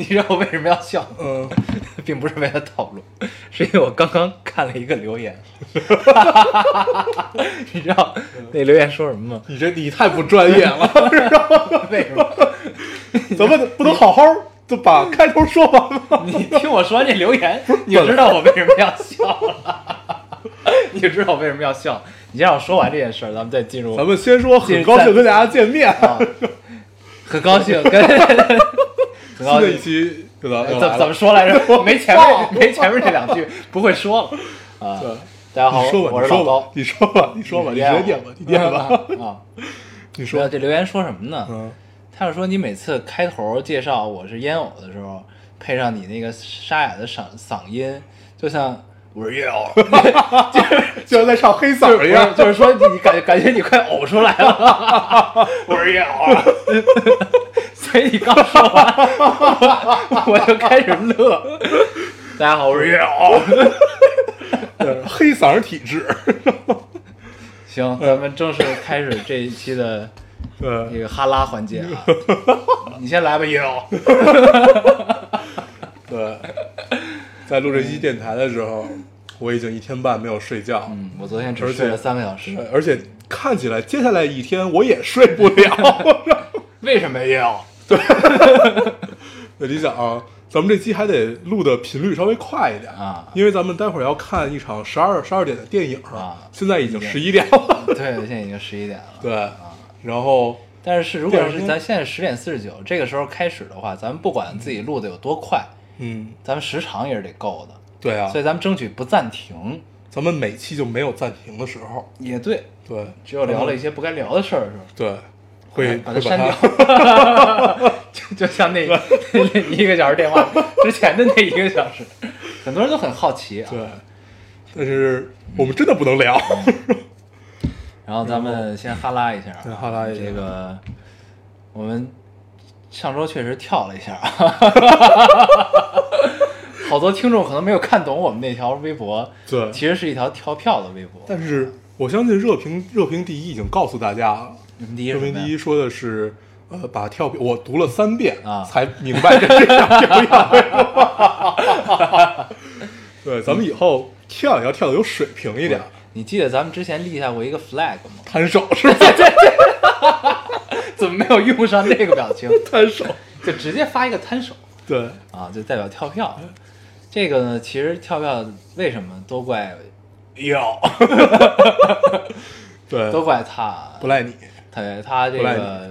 你知道我为什么要笑？嗯，并不是为了套路，是因为我刚刚看了一个留言。你知道那留言说什么吗？你这你太不专业了，为什么？咱们不能好好就把开头说完吗？你听我说完这留言，你就知道我为什么要笑了。你就知道我为什么要笑。你先让我说完这件事儿，咱们再进入。咱们先说，很高兴跟大家见面，啊，很高兴跟很高新的一。期对吧？怎怎么说来着？没前面没前面这两句，不会说了啊。对大家好，我是老高，。你说吧，你说吧，你直接念吧，你念吧，啊。你说说，这留言说什么呢？嗯，他是说你每次开头介绍我是烟偶的时候，配上你那个沙哑的嗓嗓音，就像我是烟偶，就是就像在唱黑嗓一样，就是说你感感觉你快呕出来了，我是烟偶啊，所以你刚说完，我就开始乐。大家好，我是烟偶。对黑嗓儿体质，行，咱们正式开始这一期的这对，个哈拉环节啊，你先来吧，烟偶。对，在录这期电台的时候，我已经一天半没有睡觉，嗯，我昨天只睡了三个小时对，，而且看起来接下来一天我也睡不了。为什么烟偶？那你想啊，咱们这期还得录的频率稍微快一点啊因为咱们待会儿要看一场十二十二点的电影啊现在已经十一点了。对，现在已经十一点了。对，然后但是是如果是咱现在十点四十九这个时候开始的话，咱们不管自己录的有多快，嗯，咱们时长也是得够的，对啊所，以咱们争取不暂停。咱们每期就没有暂停的时候。也对，对，只有聊了一些不该聊的事儿是吧，对，会把它删掉。就 就像那那一个小时电话之前的那一个小时，很多人都很好奇啊。对，但是我们真的不能聊。然后咱们先哈拉一下哈拉一下这个，我们上周确实跳了一下啊，好多听众可能没有看懂我们那条微博，对，其实是一条跳票的微博。但是我相信热评热评第一已经告诉大家了。你们第一说的是，呃，把跳票我读了三遍啊。才明白这是跳表。演。对，咱们以后跳也要跳的有水平一点，你记得咱们之前立下过一个 flag 吗？摊手是吧？怎么没有用上那个表情？摊手，就直接发一个摊手。对，啊，就代表跳票。这个呢，其实跳票为什么都怪要对，都怪他，不赖你，对他这个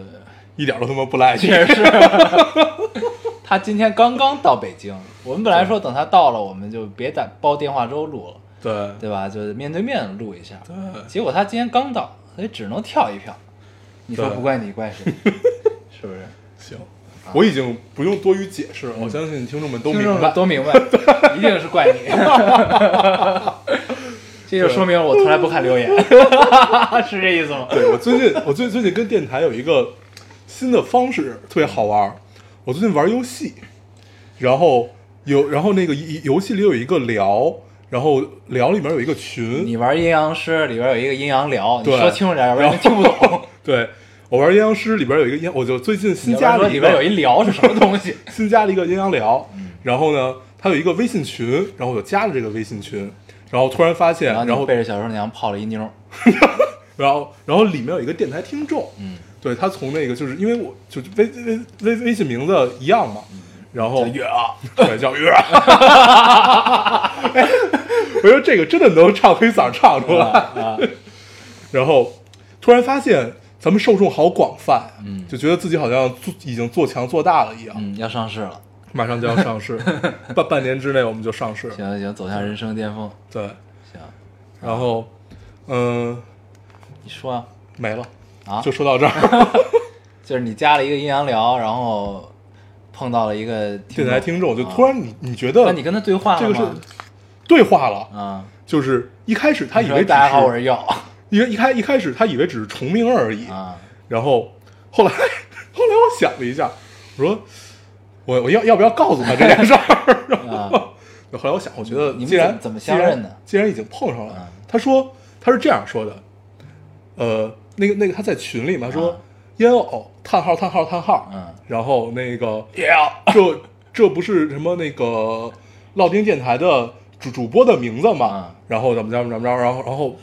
一点都他妈不赖你。确实是，他今天刚刚到北京，我们本来说等他到了，我们就别打煲电话粥录了，对，对吧？就是面对面录一下。对结果他今天刚到，所以只能跳一票。你说不怪你怪谁？是不是？行，我已经不用多余解释了，我相信听众们都明白。都明白，一定是怪你。这就说明我从来不看留言，是这意思吗？对我最近，我最最近跟电台有一个新的方式，特别好玩儿。我最近玩游戏，然后有，然后那个游游戏里有一个聊，然后聊里面有一个群，你玩阴阳师里边有一个阴阳聊，你说清楚点，要不然人听不懂。对我玩阴阳师里边有一个阴，我就最近新加了一个边有一聊是什么东西？新加了一个阴阳聊，然后呢，它有一个微信群，然后我就加了这个微信群，然后突然发现，然后背着小厨娘泡了一妞儿，然后然后里面有一个电台听众，嗯，对他从那个就是因为我就微微微微信名字一样嘛，然后月啊，对叫月，哎 我觉得这个真的能唱黑嗓唱出来，啊，然后突然发现咱们受众好广泛，嗯。就觉得自己好像做已经做强做大了一样，嗯，要上市了，马上就要上市，半半年之内我们就上市，行行，走向人生巅峰，对，行，然后嗯你说啊，没了，啊就说到这儿，就是你加了一个阴阳聊，然后碰到了一个电台听众，就啊突然你你觉得那你跟他对话这个是了吗？对话了，啊，就是一开始他以为大家好，我是是耀一一开一开始他以为只是重名而已，啊，然后后来 后来我想了一下，我说我我要要不要告诉他这件事儿？啊。后来我想，我觉得你既然怎么既然已经碰上了，嗯他说他是这样说的，呃，那个那个他在群里嘛说嗯烟偶叹号叹号叹号，嗯然后那个这这不是什么那个烙丁电台的主主播的名字嘛？嗯然后怎么着怎么着，然后然后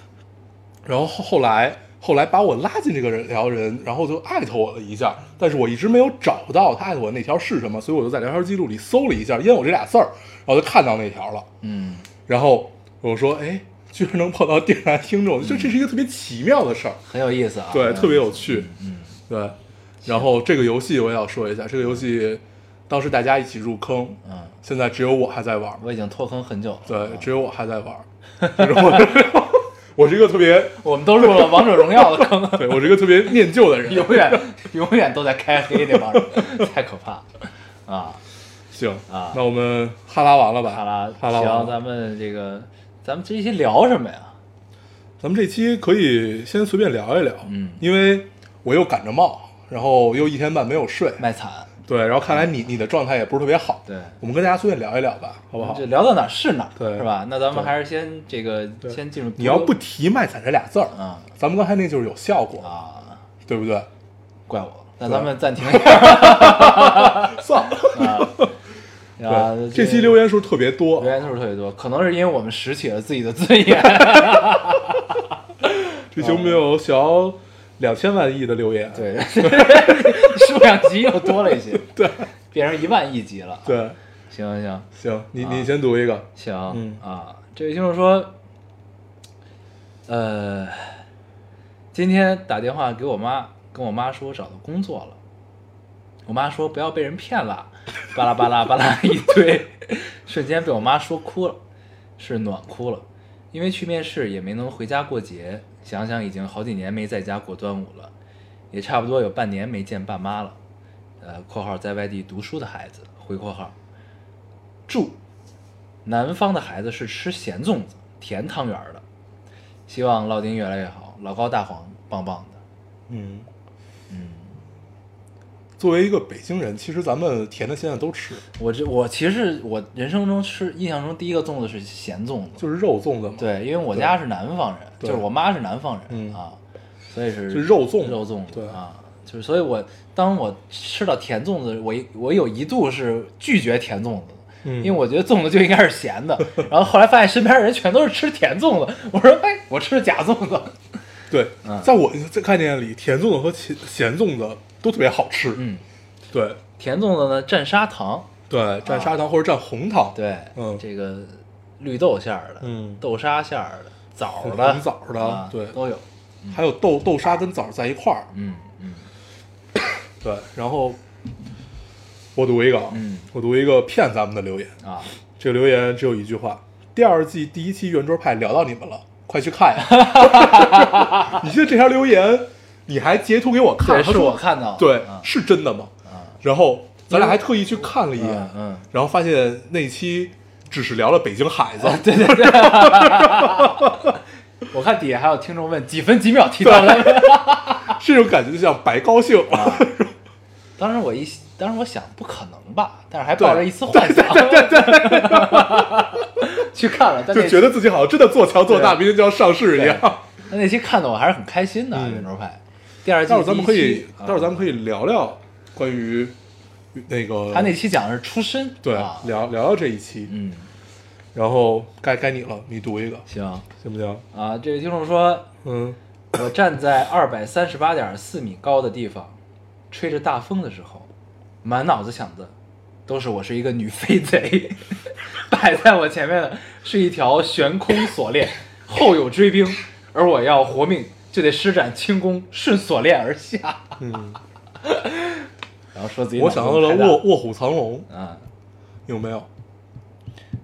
然后后后来后来把我拉进这个人聊人，然后就艾特我了一下，但是我一直没有找到他艾特我那条是什么，所以我就在聊天记录里搜了一下“烟我”这俩字儿，然后就看到那条了。嗯，然后我说：“哎，居然能碰到电台听众，就这是一个特别奇妙的事儿，很有意思啊，对，嗯特别有趣。嗯，对，然后这个游戏我也要说一下，这个游戏当时大家一起入坑，嗯，现在只有我还在玩。我已经脱坑很久了，对，只有我还在玩。就是我我是一个特别，我们都入了王者荣耀的坑，对我是一个特别念旧的人。永远永远都在开黑那帮人，太可怕了啊！行啊那我们哈拉完了吧？哈拉，哈拉完行，了。咱们这个，咱们这一期聊什么呀？咱们这期可以先随便聊一聊，嗯因为我又赶着冒，然后又一天半没有睡，卖惨，对，然后看来你你的状态也不是特别好，对，我们跟大家随便聊一聊吧，好不好？就？聊到哪儿是哪儿，对。是吧？那咱们还是先这个先进入，你要不提“卖惨”这俩字儿，啊咱们刚才那就是有效果，啊，对不对？怪我，那咱们暂停。一 下算了，啊。啊，对，这期留言数特别多。留，言数特别多，可能是因为我们拾起了自己的尊严。这期我们有小两千万亿的留言，对，数量级又多了一些，对变成一万亿级了。对，行行行行，你啊你先读一个，行、嗯啊，这位听众说，呃，今天打电话给我妈，跟我妈说我找到工作了。我妈说不要被人骗了，巴拉巴拉巴拉一堆，瞬间被我妈说哭了，是暖哭了，因为去面试也没能回家过节，想想已经好几年没在家过端午了，也差不多有半年没见爸妈了。呃（括号在外地读书的孩子）回括号，注：南方的孩子是吃咸粽子、甜汤圆儿的。希望烙丁越来越好，老高大黄棒棒的。嗯。嗯，作为一个北京人，其实咱们甜的现在都吃，我这我其实我人生中吃印象中第一个粽子是咸粽子，就是肉粽子嘛，，对，因为我家是南方人，就是我妈是南方人、嗯啊，所以是是肉粽。肉粽子对。啊，就是所以我当我吃到甜粽子，我一我有一度是拒绝甜粽子。嗯。因为我觉得粽子就应该是咸的，然后后来发现身边人全都是吃甜粽子，我说哎，我吃的假粽子，对嗯，在我在概念里，甜粽子和咸咸粽子都特别好吃，嗯，对。甜粽子呢蘸砂糖，对，蘸砂糖或者蘸红糖，对，嗯。这个绿豆馅儿的，嗯。豆沙馅儿的，枣儿的，红枣儿的啊对。都有，还有豆豆沙跟枣在一块儿，嗯嗯。对，然后我读一个啊，嗯。我读一个骗咱们的留言，啊，这个留言只有一句话：第二季第一期圆桌派聊到你们了，快去看呀！你记得这条留言，你还截图给我看，是我看到的，对，啊。是真的吗？啊，然后咱俩还特意去看了一眼，嗯嗯，然后发现那期只是聊了北京孩子，对 对对，我看底下还有听众问几分几秒提到的，这种感觉就像白高兴。啊。当时我一当时我想不可能吧，但是还抱着一丝幻想，去看了，但那就觉得自己好像真的做强做大，明天就要上市一样。那那期看的我还是很开心的，嗯。圆桌派第二季待会儿咱们可以第一期，待会儿咱们可以聊聊关于那个他那期讲的是出身，对啊。聊聊聊这一期，嗯，然后该该你了，你读一个。行。行不行？啊，这位听众说，嗯，我站在二百三十八点四米高的地方，吹着大风的时候，满脑子想的都是我是一个女飞贼，摆在我前面的是一条悬空锁链，后有追兵，而我要活命就得施展轻功顺锁链而下。嗯，然后说自己我想到了卧卧虎藏龙，啊，有没有？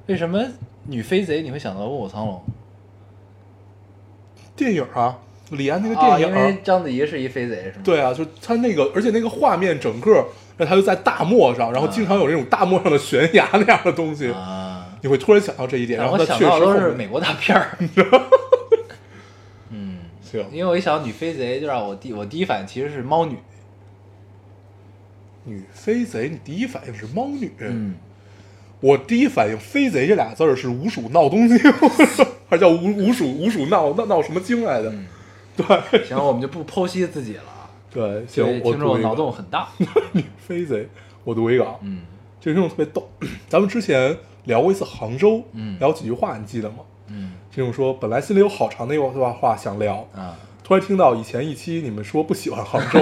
为什么女飞贼你会想到卧虎藏龙？电影啊，李安那个啊，电影，因为章子怡是一飞贼是吗？对啊，就他那个，而且那个画面整个，那他就在大漠上，然后经常有那种大漠上的悬崖那样的东西，啊，你会突然想到这一点，然后它确实想到都是美国大片儿。嗯，行因为我一想到女飞贼，就让我第我第一反应其实是猫女。女飞贼，你第一反应是猫女，嗯，我第一反应“飞贼”这俩字儿是五鼠闹东京，还叫五五鼠五鼠闹闹闹什么京来的？嗯。对。行，我们就不剖析自己了。啊。对，这行，我听众脑洞很大。女飞贼，我读一个啊，嗯。这个听众特别逗，咱们之前聊过一次杭州，嗯。聊几句话，你记得吗？嗯。听众说，本来心里有好长的一段话想聊，啊。突然听到以前一期你们说不喜欢杭州，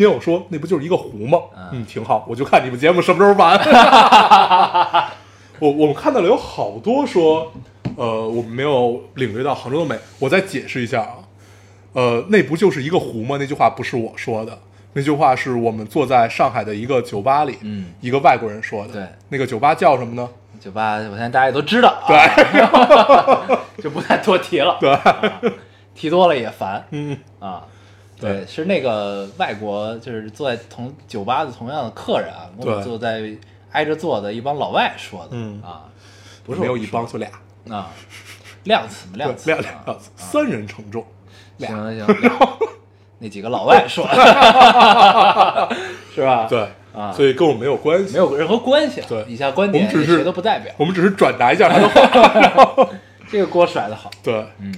因为我说那不就是一个湖吗？嗯嗯，挺好，我就看你们节目什么时候完。我我们看到了有好多说，呃，我们没有领略到杭州的美。我再解释一下啊，呃，那不就是一个湖吗？那句话不是我说的，那句话是我们坐在上海的一个酒吧里，嗯，一个外国人说的。对，那个酒吧叫什么呢？酒吧，我相信大家也都知道啊，对，就不再多提了。对啊提多了也烦嗯，啊。对。对，是那个外国，就是坐在同酒吧的同样的客人啊，跟我们坐在挨着坐的一帮老外说的，嗯。啊，不是没有一帮，就俩，啊，量词嘛，量对，词，量量词，三人承重，俩，行行，俩。那几个老外说的，是吧？对啊。所以跟我没有关系，没有任何关系啊。对。以下观点我们只是谁都不代表，我们只是转达一下。他的话。这个锅甩的好。对，嗯，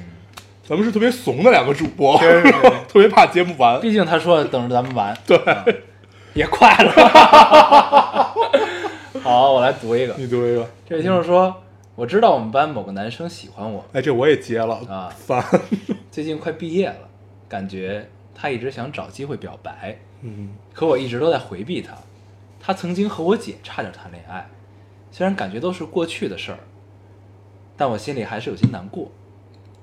咱们是特别怂的两个主播，特别怕节目完。毕竟他说等着咱们玩，对，也快了。好，我来读一个。你读一个。这位听众说：“我知道我们班某个男生喜欢我，哎，这我也接了啊烦。最近快毕业了，感觉他一直想找机会表白，嗯可我一直都在回避他。他曾经和我姐差点谈恋爱，虽然感觉都是过去的事儿，但我心里还是有些难过。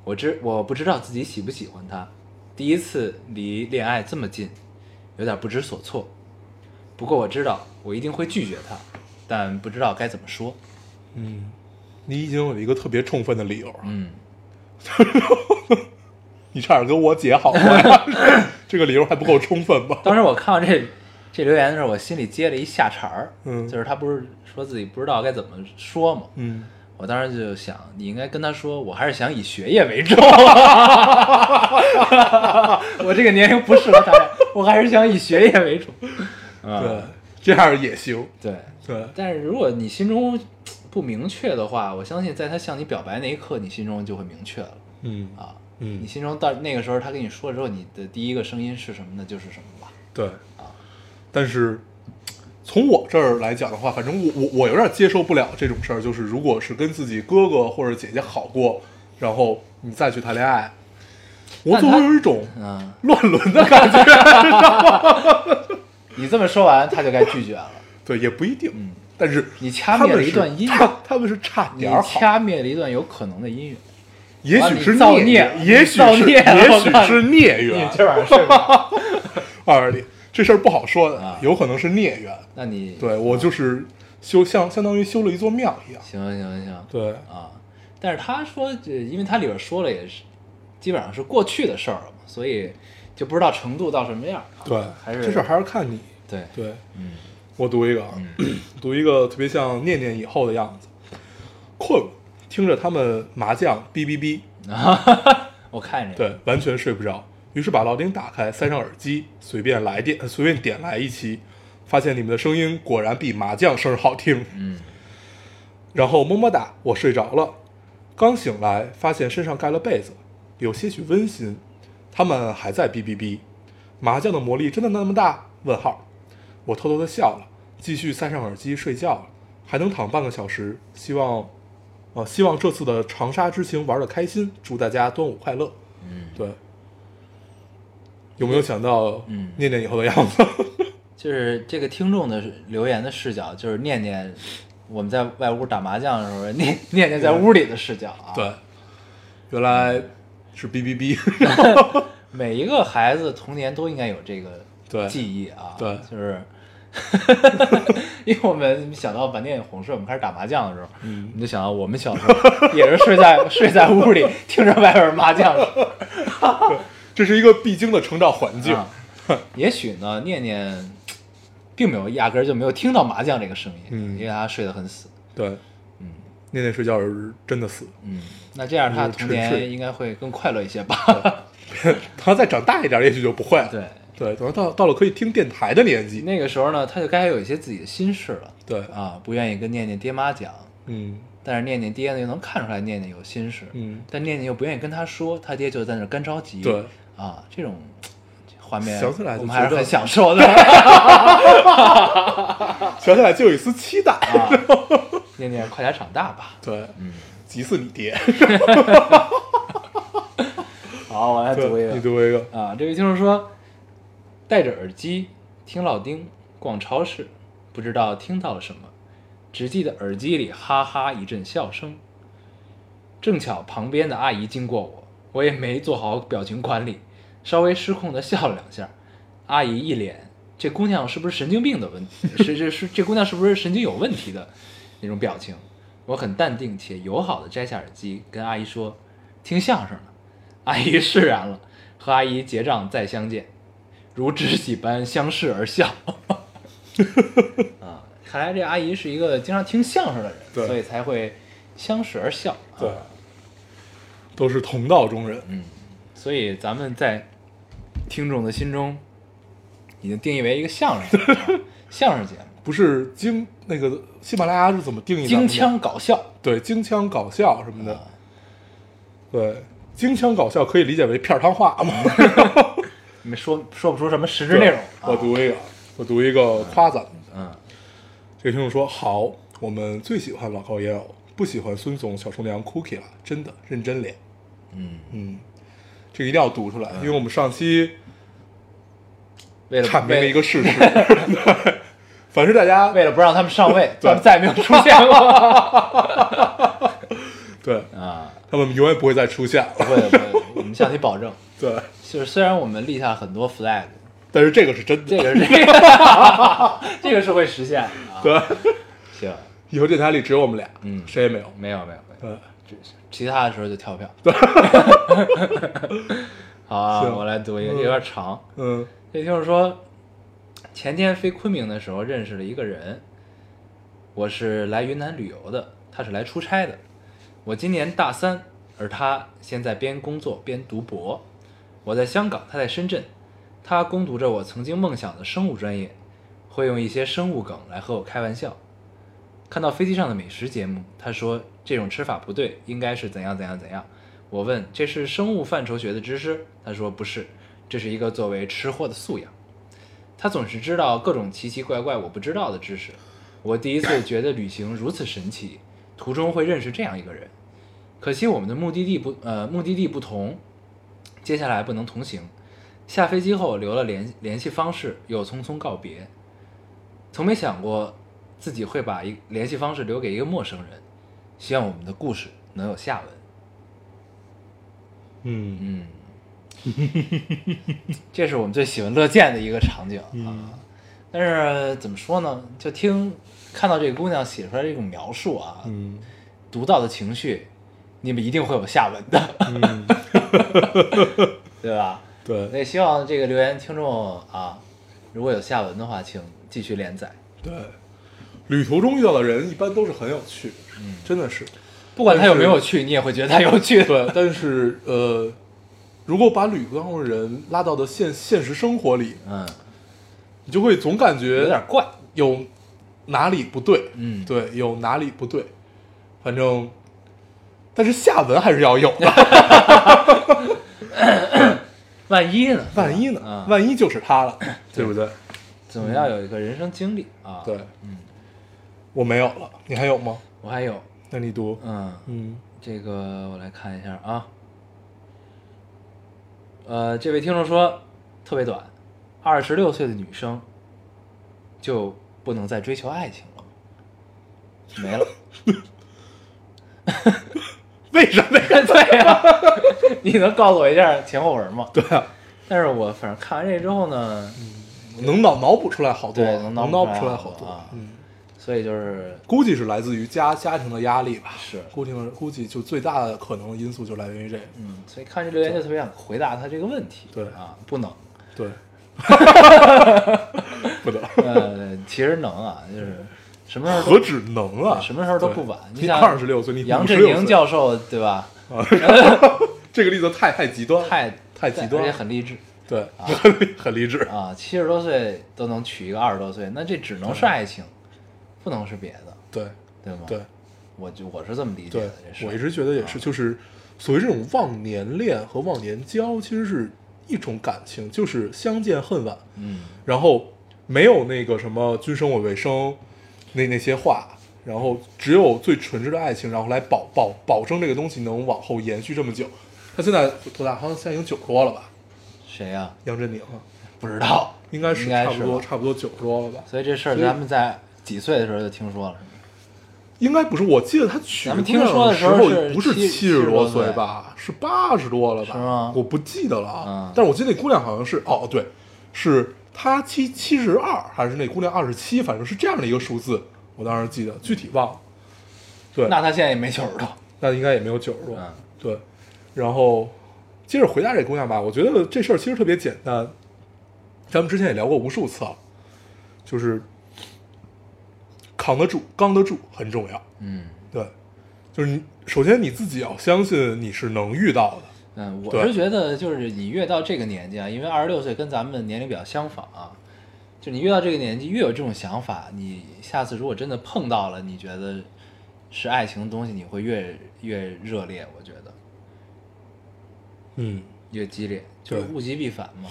我知我不知道自己喜不喜欢他，第一次离恋爱这么近，有点不知所措。不过我知道我一定会拒绝他，但不知道该怎么说。嗯，你已经有一个特别充分的理由了，嗯，你差点跟我姐好过呀，这个理由还不够充分吧？当时我看到这这留言的时候，我心里接了一下茬儿，嗯就是他不是说自己不知道该怎么说嘛，嗯，我当时就想，你应该跟他说，我还是想以学业为重。我这个年龄不适合谈恋爱，我还是想以学业为重。啊对，这样也行。对，对，但是如果你心中不明确的话，我相信在他向你表白那一刻，你心中就会明确了嗯啊。嗯你心中到那个时候，他跟你说之后，你的第一个声音是什么呢？就是什么吧。对啊但是从我这儿来讲的话，反正我我我有点接受不了这种事儿，就是如果是跟自己哥哥或者姐姐好过，然后你再去谈恋爱，我总会有一种嗯，乱伦的感觉。你这么说完，他就该拒绝了。对，也不一定。嗯但是你掐灭了一段音乐他们是差点儿好，掐灭了一段有可能的音乐，也许是造孽孽也许是也许是孽你缘。这玩意儿是吧？二里这事儿不好说的啊，有可能是孽缘。那你对我就是修像相当于修了一座庙一样。行行行对，啊，但是他说这，因为他里边说了也是，基本上是过去的事儿了嘛，所以就不知道程度到什么样。啊对，还是这事儿还是看你。对，对，嗯我读一个啊，读一个特别像念念以后的样子。困了，听着他们麻将哔哔哔，啊，我看着对，完全睡不着。于是把老丁打开，塞上耳机，随便来电，呃随便点来一期，发现你们的声音果然比麻将声好听。嗯，然后么么哒，我睡着了。刚醒来，发现身上盖了被子，有些许温馨。他们还在哔哔哔，麻将的魔力真的那么大？问号。我偷偷的笑了，继续塞上耳机睡觉了，还能躺半个小时。希望，呃，希望这次的长沙之行玩的开心，祝大家端午快乐。嗯，对，有没有想到，嗯念念以后的样子？就是这个听众的留言的视角，就是念念我们在外屋打麻将的时候，念念念在屋里的视角啊。对，原来是哔哔哔。每一个孩子童年都应该有这个记忆啊，对就是，因为我们想到晚点红事，我们开始打麻将的时候，嗯我们就想到我们小时候也是睡在睡在屋里，听着外边麻将声这是一个必经的成长环境。啊。也许呢，念念并没有压根儿就没有听到麻将这个声音，嗯因为他睡得很死。对，嗯念念睡觉是真的死，嗯，那这样他童年应该会更快乐一些吧？他再长大一点，也许就不会了。对，对，等到到了可以听电台的年纪，那个时候呢，他就该有一些自己的心事了。对啊，不愿意跟念念爹妈讲，嗯但是念念爹呢又能看出来念念有心事，嗯，但念念又不愿意跟他说，他爹就在那儿干着急。对啊，这种画面想起来我们还是很享受的。想起来就有一丝期待。啊，念念快点长大吧。对，嗯，急死你爹！好，我来读一个，你读一个。啊。这位听众说，戴着耳机听老丁逛超市，不知道听到了什么，只记得耳机里哈哈一阵笑声。正巧旁边的阿姨经过我，我也没做好表情管理，稍微失控的笑了两下。阿姨一脸这姑娘是不是神经病的问题？是是是，这姑娘是不是神经有问题的那种表情？我很淡定且友好的摘下耳机，跟阿姨说：“听相声呢。”阿姨释然了，和阿姨结账再相见，如知己般相视而笑。啊，看来这阿姨是一个经常听相声的人，对所以才会相视而笑。啊对，都是同道中人。嗯，所以咱们在听众的心中已经定义为一个相声节目啊 相声节目，不是京那个喜马拉雅是怎么定义的京？腔搞笑。对，京腔搞笑什么的。啊对，京腔搞笑可以理解为片儿汤话吗？没说说不出什么实质内容。啊我读一个，我读一个夸赞。嗯，这个听众说：“好，我们最喜欢老高烟偶，不喜欢孙总、小厨娘、Cookie 了，真的认真脸。嗯，嗯，这个一定要读出来，因为我们上期为了阐明了一个事实。对，凡是大家为了不让他们上位，对咱们再也没有出现过。对啊，他们永远不会再出现了。不会的，不会的，我们向你保证。对，就是虽然我们立下很多 flag，但是这个是真的。这个是这个，这个是会实现的啊。对，行，以后电台里只有我们俩，嗯谁也没有。没有没有没有，其他的时候就跳票。好啊，我来读一个，嗯有点长。嗯也就是说，前天飞昆明的时候认识了一个人，我是来云南旅游的，他是来出差的。我今年大三，而他现在边工作边读博。我在香港，他在深圳。他攻读着我曾经梦想的生物专业，会用一些生物梗来和我开玩笑。看到飞机上的美食节目，他说这种吃法不对，应该是怎样怎样怎样。我问这是生物范畴学的知识，他说不是，这是一个作为吃货的素养。他总是知道各种奇奇怪怪我不知道的知识。我第一次觉得旅行如此神奇，途中会认识这样一个人。可惜我们的目的地不呃目的地不同，接下来不能同行。下飞机后留了联联系方式，又匆匆告别。从没想过自己会把一联系方式留给一个陌生人。希望我们的故事能有下文。嗯嗯，这是我们最喜闻乐见的一个场景啊。嗯但是怎么说呢？就听看到这个姑娘写出来这种描述啊，嗯读到的情绪，你们一定会有下文的，嗯，对吧？对那希望这个留言听众啊，如果有下文的话，请继续连载。对，旅途中遇到的人一般都是很有趣，嗯，真的是。不管他有没有趣，你也会觉得他有趣。对，但是呃，如果把旅途当中的人拉到的现现实生活里，嗯，你就会总感觉有点怪。有哪里不对，嗯，对，有哪里不对，反正，但是下文还是要有的，万一呢？万一呢？啊，万一就是他了，对不对？总要有一个人生经历啊。对，嗯，我没有了，你还有吗？我还有，那你读，嗯，嗯这个我来看一下啊。呃，这位听众说特别短，二十六岁的女生就不能再追求爱情了吗？没了。为什么呀？对呀、你能告诉我一下前后文吗？对啊，但是我反正看完这之后呢，能脑脑补出来好多，对能能脑补补出来好多出来好多啊，嗯。所以就是估计是来自于家家庭的压力吧，是估计估计就最大的可能因素就来源于这个，嗯，所以看这留言就特别想回答他这个问题。对啊，不能，对，不能，呃，其实能啊，就是什么时候何止能啊？什么时候都不晚你二十六岁，你杨振宁教授对吧？这个例子太太极端，太太极端而且很励志对，很很励志。啊，七十多岁都能娶一个二十多岁，那这只能是爱情，不能是别的，对对吗？对，我就我是这么理解的，这。我一直觉得也是，就是所谓这种忘年恋和忘年交，其实是一种感情，就是相见恨晚，嗯，然后没有那个什么君生我未生那那些话，然后只有最纯挚的爱情，然后来保保保证这个东西能往后延续这么久。他现在多大？好像现在已经九十多了吧？谁呀？杨振宁啊，不知道，应该是差不多差不多九十多了吧？所以这事儿咱们在几岁的时候就听说了，应该不是，我记得他娶姑娘听说的时时候是不是七七十多岁吧？是八十多了吧？是吗我不记得了啊。嗯但是我记得那姑娘好像是哦，对，是他七七十二，还是那姑娘二十七，反正是这样的一个数字，我当时记得，具体忘了。对，那他现在也没九十多，那应该也没有九十多。嗯对，然后接着回答这姑娘吧，我觉得这事儿其实特别简单，咱们之前也聊过无数次了，就是扛得住、刚得住很重要。嗯对，就是你首先你自己要相信你是能遇到的。嗯，我是觉得就是你越到这个年纪啊，因为二十六岁跟咱们年龄比较相仿啊，就你越到这个年纪越有这种想法，你下次如果真的碰到了，你觉得是爱情的东西，你会越越热烈，我觉得嗯，越激烈，就是物极必反嘛。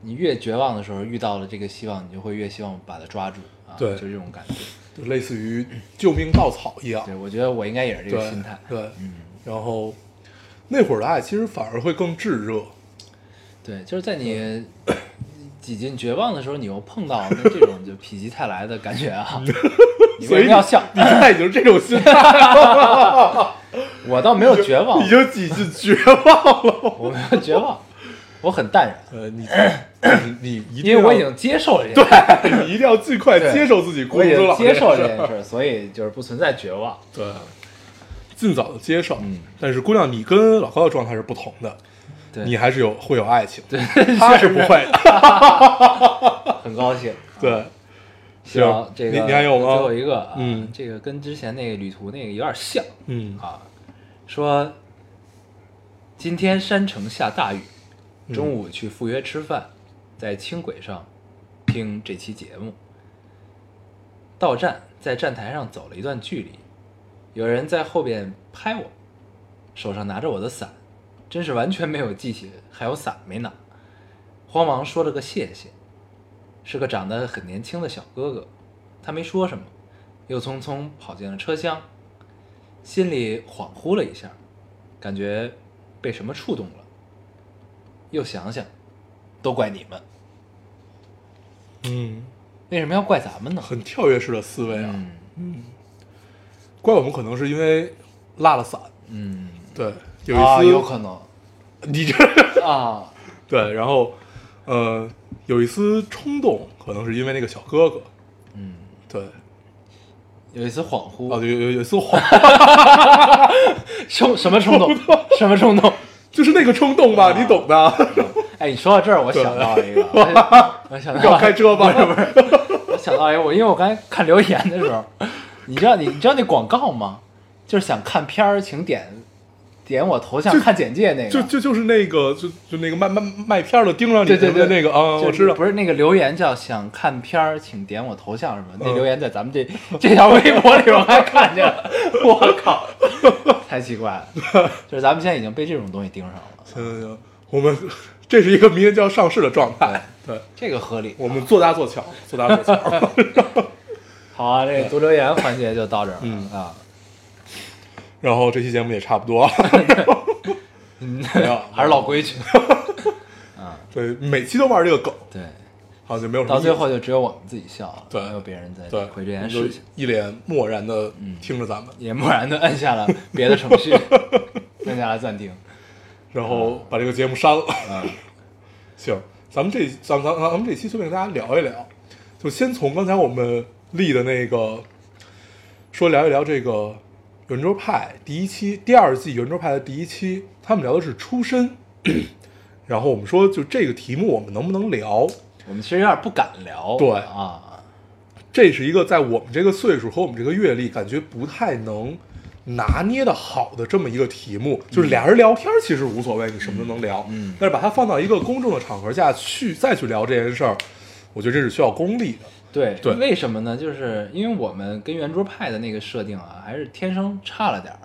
你越绝望的时候，遇到了这个希望，你就会越希望把它抓住啊，对就这种感觉。就类似于救命稻草一样。对，我觉得我应该也是这个心态。对，嗯，然后那会儿的爱其实反而会更炙热。对，就是在你几近绝望的时候，你又碰到那这种就否极泰来的感觉啊，你所以为什么要笑？你现在已经是这种心态，我倒没有绝望已，经几近绝望了。我没有绝望，我很淡然，呃，你你你一定要，因为我已经接受了这件事，对，你一定要尽快接受自己孤我已独终老经接受了这件事所以就是不存在绝望。对，尽早的接受。嗯。但是姑娘，你跟老高的状态是不同的，对，你还是有会有爱情，对，他是不会的。很高兴。对，行行，这个你你还有吗？最后一个啊，嗯。这个跟之前那个旅途那个有点像。嗯。啊，说今天山城下大雨，嗯中午去赴约吃饭，在轻轨上听这期节目。到站，在站台上走了一段距离，有人在后边拍我，手上拿着我的伞，真是完全没有记起还有伞没拿，慌忙说了个谢谢。是个长得很年轻的小哥哥，他没说什么，又匆匆跑进了车厢，心里恍惚了一下，感觉被什么触动了。又想想，都怪你们，嗯，为什么要怪咱们呢？很跳跃式的思维啊。嗯。怪我们可能是因为落了伞，嗯，对，有一啊，丝、有可能。你这 啊，对，然后呃，有一丝冲动，可能是因为那个小哥哥，嗯，对，有一丝恍惚，啊，有有有一丝慌，冲 什么冲动？什么冲动？就是那个冲动吧，你懂的。哎，你说到这儿，我想到了一个，我想到要开车吧？不是不是，我想到一个，我因为我刚才看留言的时候，你知道你你知道那广告吗？就是想看片儿，请点点我头像看简介那个，就就就是那个，就就那个卖卖卖片儿的盯上你对对对的那个啊，我知道不。是那个留言叫想看片儿，请点我头像什么？那嗯留言在咱们这这条微博里我还看见了，我靠，太奇怪了。就是咱们现在已经被这种东西盯上了，行行行，我们 这是一个明天就要上市的状态。对，这个合理。我们做大做强，做大做强。好啊，这个读留言环节就到这儿了、嗯啊。然后这期节目也差不多，嗯，没有还是老规矩。对，每期都玩这个梗，对，好像就没有什么到最后就只有我们自己笑了，对没有别人在对理会这件就事情，一脸漠然的听着咱们，也漠然的按下了别的程序，按下了暂停。然后把这个节目删了。嗯，行，咱们这咱咱咱们这期随便跟大家聊一聊，就先从刚才我们立的那个说聊一聊这个圆桌派第一期第二季圆桌派的第一期，他们聊的是出身，然后我们说，就这个题目我们能不能聊？我们其实有点不敢聊，对啊，这是一个在我们这个岁数和我们这个阅历，感觉不太能拿捏的好的这么一个题目。就是俩人聊天其实无所谓，你什么都能聊。嗯但是把它放到一个公众的场合下去再去聊这件事儿，我觉得这是需要功力的。对对为什么呢？就是因为我们跟圆桌派的那个设定啊，还是天生差了点儿。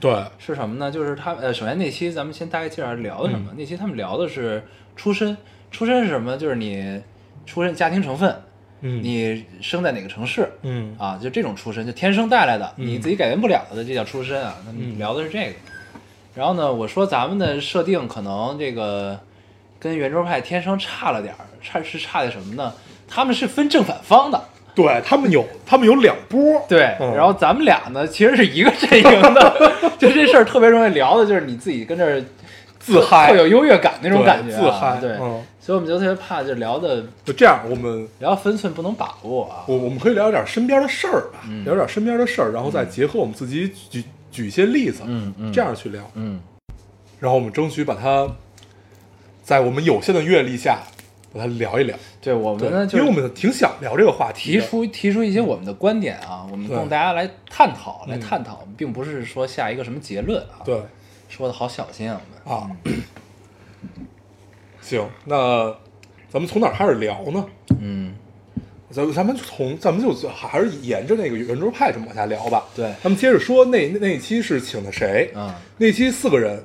对，是什么呢？就是他呃，首先那期咱们先大概介绍聊的什嗯么？那期他们聊的是出身，出身是什么？就是你出身家庭成分，嗯，你生在哪个城市嗯啊？就这种出身，就天生带来的，嗯你自己改变不了的，这叫出身啊。他们嗯聊的是这个。然后呢，我说咱们的设定可能这个跟圆桌派天生差了点儿，差是差在什么呢？他们是分正反方的，对他们有他们有两波。对，嗯然后咱们俩呢，其实是一个阵营的，就这事儿特别容易聊的，就是你自己跟这儿自嗨特有优越感那种感觉啊、自嗨对，嗯所以我们就特别怕，就聊的就这样，我们聊分寸不能把握啊。我我们可以聊点身边的事儿吧，嗯聊点身边的事儿，然后再结合我们自己举举一些例子，嗯嗯这样去聊，嗯，然后我们争取把它在我们有限的阅历下把它聊一聊。对，我们呢，因为我们挺想聊这个话题提，出提出一些我们的观点啊，我们供大家来探讨，来嗯探讨，并不是说下一个什么结论啊。，对说的好小心啊，我们啊。行，那咱们从哪儿开始聊呢？嗯，咱咱们从咱们就还是沿着那个圆桌派这么往下聊吧。对咱们接着说那那期是请的谁？嗯那期四个人，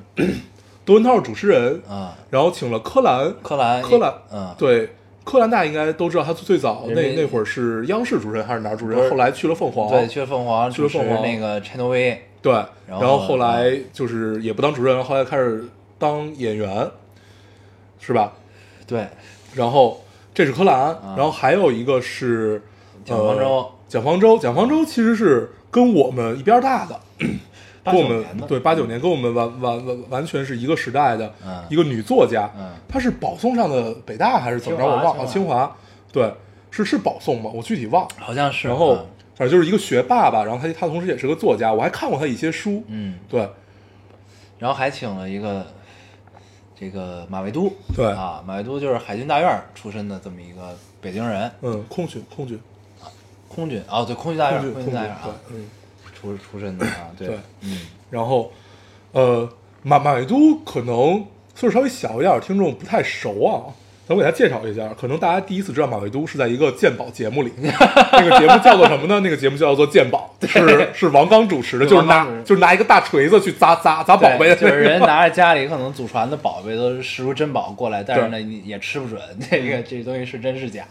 窦文涛是主持人，嗯，然后请了柯蓝，柯蓝，柯蓝，嗯，对，柯蓝大家应该都知道，他最早那那会儿是央视主持人还是哪儿主持不是人？后来去了凤凰，对，去了凤凰，去了凤凰那个 Channel V，对，然后然后后来就是也不当主任，后来开始当演员，是吧？对，然后这是柯蓝，然后还有一个是蒋方舟呃蒋方舟，蒋方舟其实是跟我们一边大的，跟我们对八九年跟我们完完完完全是一个时代的嗯一个女作家，嗯她是保送上的北大还是怎么着？我忘了，清清华，对，是是保送吗？我具体忘了。好像是。然后嗯反正就是一个学霸吧，然后他他同时也是个作家，我还看过他一些书，嗯，对然后还请了一个这个马未都，对啊，马未都就是海军大院出身的这么一个北京人，嗯，空军空军空军哦，对，空军大院，空军大院啊，嗯，出出身的啊，对对，嗯，然后呃马马未都可能岁数稍微小一点，听众不太熟啊。咱给大家介绍一下，可能大家第一次知道马未都是在一个鉴宝节目里，那个节目叫做什么呢？那个节目叫做鉴宝，是是王刚主持的，就是拿就是拿一个大锤子去砸砸砸宝贝的，就是那个，人 拿着家里可能祖传的宝贝都是视如珍宝过来，但是呢你也吃不准这个这东西是真是假，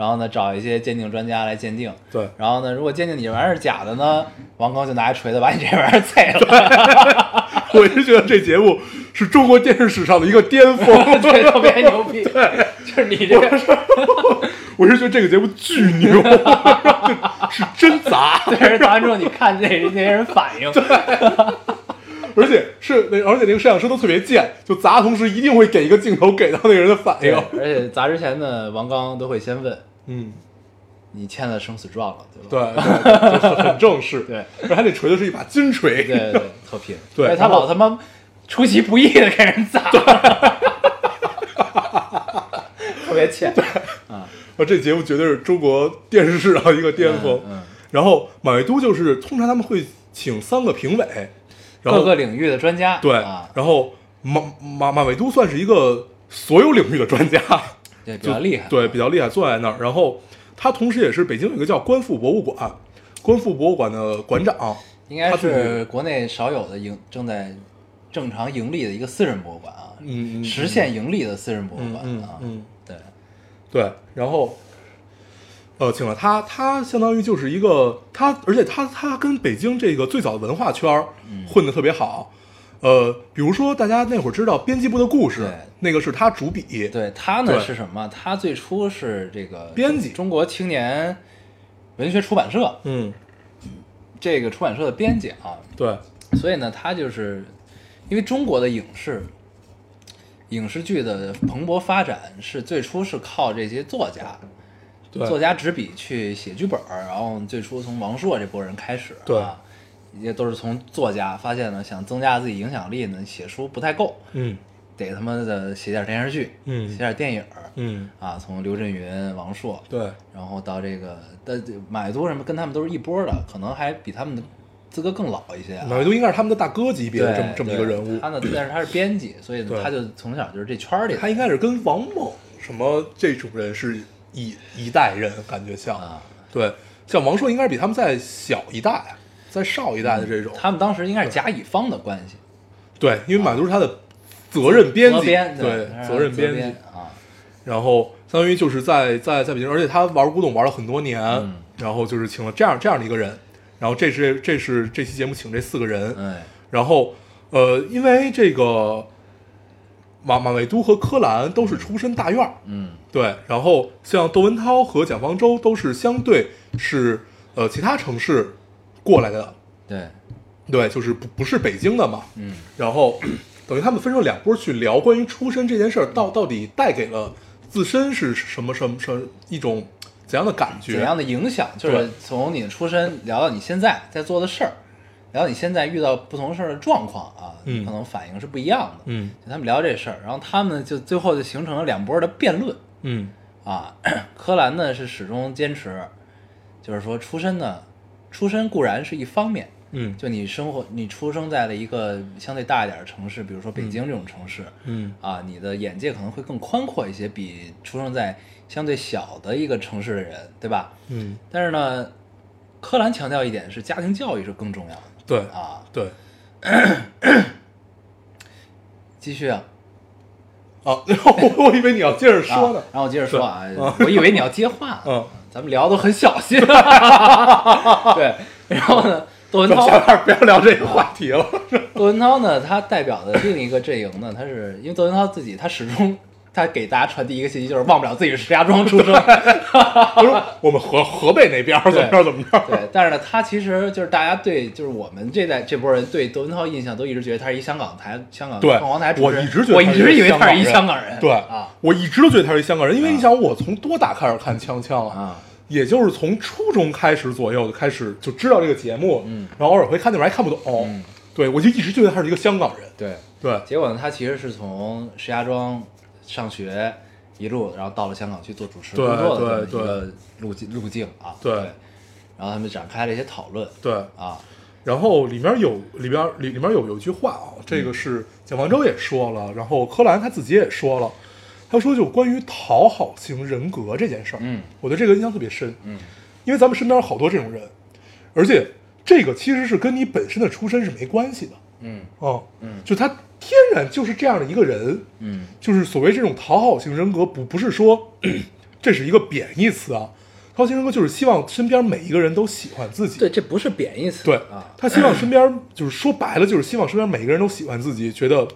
然后呢找一些鉴定专家来鉴定，对然后呢如果鉴定你这玩意儿是假的呢，王刚就拿一锤子把你这玩意儿碎了，我是觉得这节目是中国电视史上的一个巅峰，对，特别牛逼，对，就是你这个。我是觉得这个节目巨牛，是真砸，对，是砸完之后你看那那些人反应，对而且是那而且那个摄像师都特别贱，就砸的同时一定会给一个镜头给到那个人的反，应，而且砸之前呢，王刚都会先问嗯，你签了生死状了，对吧？对对，就是很正式，对，而且他那锤子是一把金锤，对对对，特拼。对。他老他妈出其不意的给人砸，特别欠。啊，啊，这节目绝对是中国电视史上一个巅峰。嗯，然后马未都就是通常他们会请三个评委，然后各个领域的专家，对啊，，然后马马马未都算是一个所有领域的专家，对，比较厉害。对，比较厉害，坐在那儿。然后他同时也是北京有一个叫观复博物馆，观复博物馆的馆长，应该是国内少有的盈正在正常盈利的一个私人博物馆啊，实现盈利的私人博物馆嗯啊，嗯对，对，然后。呃，请了他，他相当于就是一个他，而且他他跟北京这个最早的文化圈混得特别好。呃，比如说大家那会儿知道编辑部的故事对，那个是他主笔，对他呢是什么？他最初是这个编辑中国青年文学出版社嗯，这个出版社的编辑啊，对，所以呢，他就是因为中国的影视影视剧的蓬勃发展是最初是靠这些作家。作家执笔去写剧本儿，然后最初从王朔这波人开始，对啊，也都是从作家发现呢，想增加自己影响力呢，写书不太够，嗯，得他妈的写点电视剧，嗯写点电影儿，嗯，啊，从刘震云、王朔，对，然后到这个的马未都什么，跟他们都是一波的，可能还比他们的资格更老一些、啊。马未都应该是他们的大哥级别的这么这么一个人物他，呢，但是他是编辑，所以呢他就从小就是这圈儿里他应该是跟王猛什么这种人是一一代人，感觉像，啊。对，像王朔应该是比他们再小一代，再少一代的这种，他们当时应该是甲乙方的关系，对，因为马未都是他的责任编辑，对，责任编辑，啊，然后相当于就是在在在北京，而且他玩古董玩了很多年，嗯。然后就是请了这样这样的一个人，然后这是这是这期节目请这四个人，哎，然后呃，因为这个马马未都和柯蓝都是出身大院儿，嗯。对，然后像窦文涛和蒋方舟都是相对是呃其他城市过来的，对，对，就是不不是北京的嘛，嗯然后等于他们分成两波去聊关于出身这件事儿，到到底带给了自身是什么什么什么一种怎样的感觉？怎样的影响？就是从你的出身聊到你现在在做的事儿，聊到你现在遇到不同事儿的状况啊，嗯可能反应是不一样的。嗯就他们聊这事儿，然后他们就最后就形成了两波的辩论嗯啊。柯蓝呢是始终坚持，就是说出身呢，出身固然是一方面，嗯。就你生活你出生在了一个相对大一点的城市，比如说北京这种城市，嗯。啊，你的眼界可能会更宽阔一些，比出生在相对小的一个城市的人，对吧？嗯，但是呢，柯蓝强调一点是家庭教育是更重要的。对啊。对。继续啊，哦，我 我以为你要接着说呢。啊，然后我接着说啊，我以为你要接话。呢，嗯，咱们聊都很小心，对，然后呢，窦文涛，不要聊这个话题了。窦文涛呢，他代表的另一个阵营呢，他是因为窦文涛自己，他始终他给大家传递一个信息，就是忘不了自己是石家庄出生，他说 我们河河北那边儿怎么着怎么着。对，但是呢，他其实就是大家对，就是我们这代这波人对窦文涛印象都一直觉得他是一香港台香港对凤凰台主持人，我一直觉得我一直以为他是一香香港人，对啊。我一直都觉得他是一香港人，因为你想，我从多大开始看锵锵啊？啊，也就是从初中开始左右就开始就知道这个节目，嗯。然后偶尔会看那边还看不懂，嗯。对我就一直觉得他是一个香港人，对。对，结果呢，他其实是从石家庄上学一路，然后到了香港去做主持对工作的这对么一个路径路径啊。对。然后他们展开了一些讨论对，啊，然后里面有里边里里面有有一句话啊，这个是蒋方舟也说了，然后柯蓝他自己也说了，他说就关于讨好型人格这件事儿，嗯。我对这个印象特别深，嗯。因为咱们身边有好多这种人，而且这个其实是跟你本身的出身是没关系的，嗯。啊，嗯。就他天然就是这样的一个人，嗯。就是所谓这种讨好型人格，不不是说 这是一个贬义词啊，讨好型人格就是希望身边每一个人都喜欢自己，对，这不是贬义词，对啊，他希望身边就是说白了，就是希望身边每一个人都喜欢自己，觉得，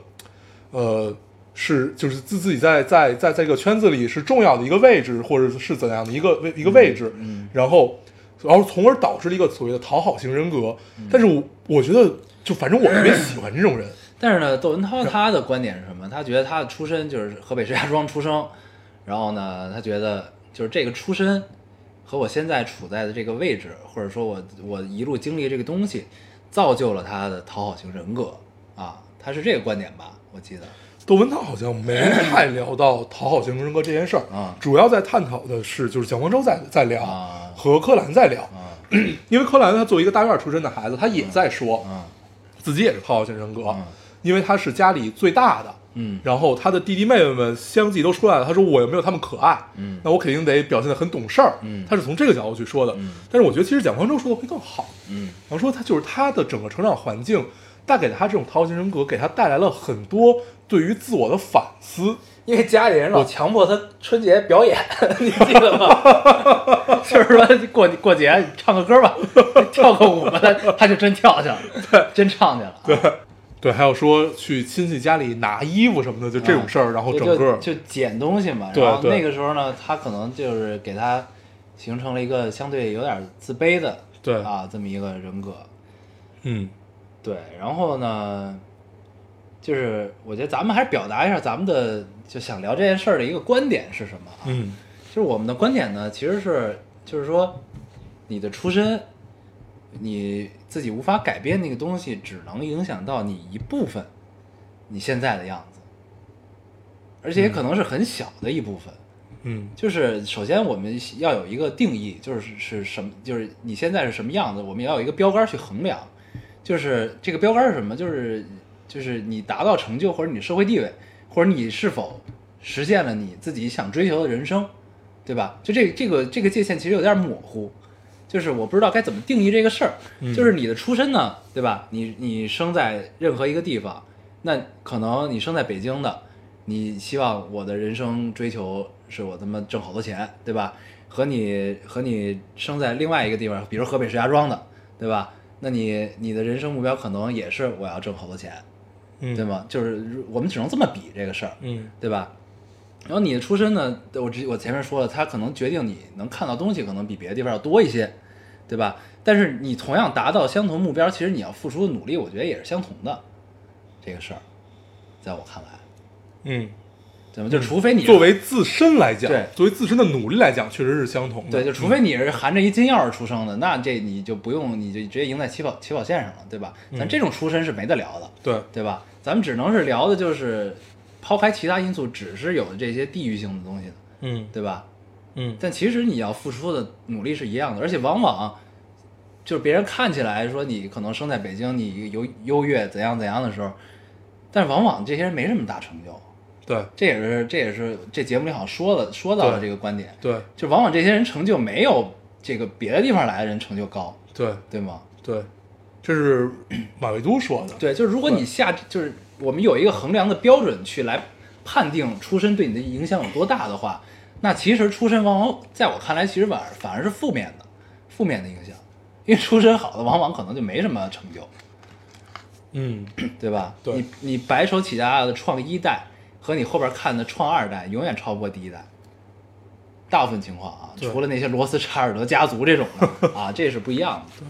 呃，是就是自自己在在在在这个圈子里是重要的一个位置，或者是怎样的一个位一个位置，嗯。然后然后从而导致了一个所谓的讨好型人格。嗯。但是我我觉得，就反正我特别喜欢这种人，但是呢，窦文涛他的观点是什么？他觉得他的出身就是河北石家庄出生，然后呢，他觉得就是这个出身和我现在处在的这个位置，或者说我我一路经历这个东西，造就了他的讨好型人格啊，他是这个观点吧？我记得，窦文涛好像没太聊到讨好型人格这件事儿啊主要在探讨的是就是蒋方舟在在聊、啊和柯蓝在聊，啊因为柯蓝他作为一个大院出身的孩子，他也在说。啊自己也是讨好型人格，嗯因为他是家里最大的，嗯。然后他的弟弟妹妹们相继都出来了，他说我又没有他们可爱，嗯。那我肯定得表现得很懂事儿，嗯。他是从这个角度去说的，嗯。但是我觉得其实蒋方舟说的会更好，嗯。然后说他就是他的整个成长环境带给他这种讨好型人格，给他带来了很多对于自我的反思，因为家里人老强迫他春节表演，你记得吗？就是说过过节唱个歌吧，跳个舞吧，他他就真跳去了，真唱去了。对。对，还有说去亲戚家里拿衣服什么的，就这种事儿，然后整个就就捡东西嘛。然后那个时候呢，他可能就是给他形成了一个相对有点自卑的对啊这么一个人格。嗯对，然后呢，就是我觉得咱们还是表达一下咱们的就想聊这件事儿的一个观点是什么啊？嗯就是我们的观点呢，其实是就是说，你的出身，你自己无法改变那个东西，只能影响到你一部分你现在的样子而且也可能是很小的一部分。嗯就是首先我们要有一个定义，就是是什么，就是你现在是什么样子，我们要有一个标杆去衡量。就是这个标杆是什么？就是就是你达到成就，或者你社会地位，或者你是否实现了你自己想追求的人生，对吧？就这这个这个界限其实有点模糊，就是我不知道该怎么定义这个事儿。就是你的出身呢，对吧？你你生在任何一个地方，那可能你生在北京的，你希望我的人生追求是我他妈挣好多钱，对吧？和你和你生在另外一个地方，比如河北石家庄的，对吧？那你你的人生目标可能也是我要挣好多钱，嗯，对？吗？就是如我们只能这么比这个事儿，嗯对吧？然后你的出身呢，我之我前面说了，它可能决定你能看到东西，可能比别的地方要多一些，对吧？但是你同样达到相同目标，其实你要付出的努力，我觉得也是相同的，这个事儿，在我看来，嗯，怎么？就除非你作为自身来讲对，作为自身的努力来讲，确实是相同的。对，就除非你是含着一金钥匙出生的，那这你就不用，你就直接赢在起跑起跑线上了，对吧？咱这种出身是没得聊的，对，对吧？咱们只能是聊的就是抛开其他因素，只是有这些地域性的东西的，嗯对吧？嗯。但其实你要付出的努力是一样的，而且往往就是别人看起来说你可能生在北京，你优优越怎样怎样的时候，但是往往这些人没什么大成就，对。这也是这也是这节目里好像说了说到了这个观点，对。就往往这些人成就没有这个别的地方来的人成就高，对。对吗？对，这是马未都说的。对，就是如果你下就是我们有一个衡量的标准去来判定出身对你的影响有多大的话，那其实出身往往在我看来，其实反而反而是负面的，负面的影响，因为出身好的往往可能就没什么成就，嗯对吧？对你你白手起家的创一代和你后边看的创二代，永远超不过第一代。大部分情况啊，除了那些罗斯查尔德家族这种的 啊，这是不一样的。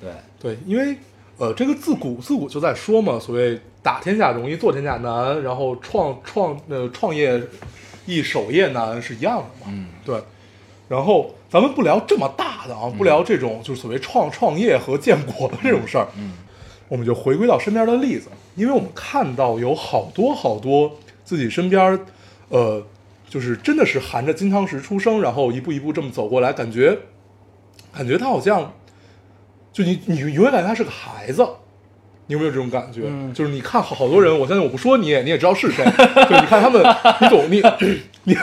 对对对，因为呃，这个自古自古就在说嘛，所谓打天下容易做天下难，然后创创呃创业易守业难是一样的嘛。嗯，对。然后咱们不聊这么大的啊，不聊这种就是所谓创创业和建国的这种事儿，嗯，我们就回归到身边的例子，因为我们看到有好多好多自己身边，呃，就是真的是含着金汤匙出生，然后一步一步这么走过来，感觉，感觉他好像，就你你永远感觉他是个孩子，你有没有这种感觉？嗯。就是你看好好多人，我相信我不说你也你也知道是谁，就你看他们，你总你你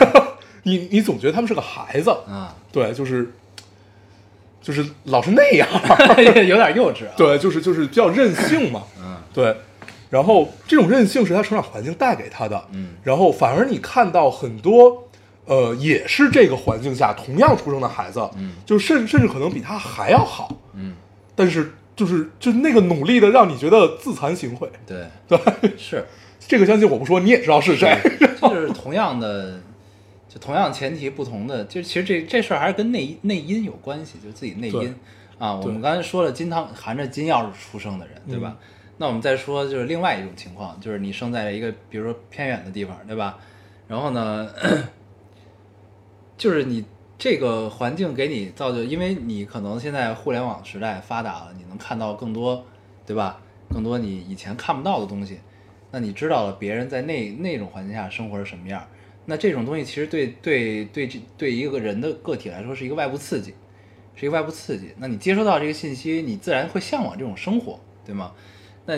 你你总觉得他们是个孩子，啊，对，就是就是老是那样。有点幼稚啊。对，就是就是比较任性嘛，嗯。对，然后这种任性是他成长环境带给他的，嗯。然后反而你看到很多，呃，也是这个环境下同样出生的孩子，嗯。就甚甚至可能比他还要好，嗯，但是就是就是那个努力的让你觉得自惭形秽，对，对，是。这个相信我不说你也知道是谁，就是同样的，就同样前提不同的，就其实这这事儿还是跟内内因有关系，就是自己内因啊。我们刚才说了金汤含着金钥匙出生的人，对吧？那我们再说就是另外一种情况，就是你生在了一个比如说偏远的地方，对吧？然后呢，就是你这个环境给你造就，因为你可能现在互联网时代发达了，你能看到更多，对吧？更多你以前看不到的东西，那你知道了别人在那那种环境下生活是什么样，那这种东西其实对对对这对一个人的个体来说是一个外部刺激，是一个外部刺激。那你接收到这个信息，你自然会向往这种生活，对吗？那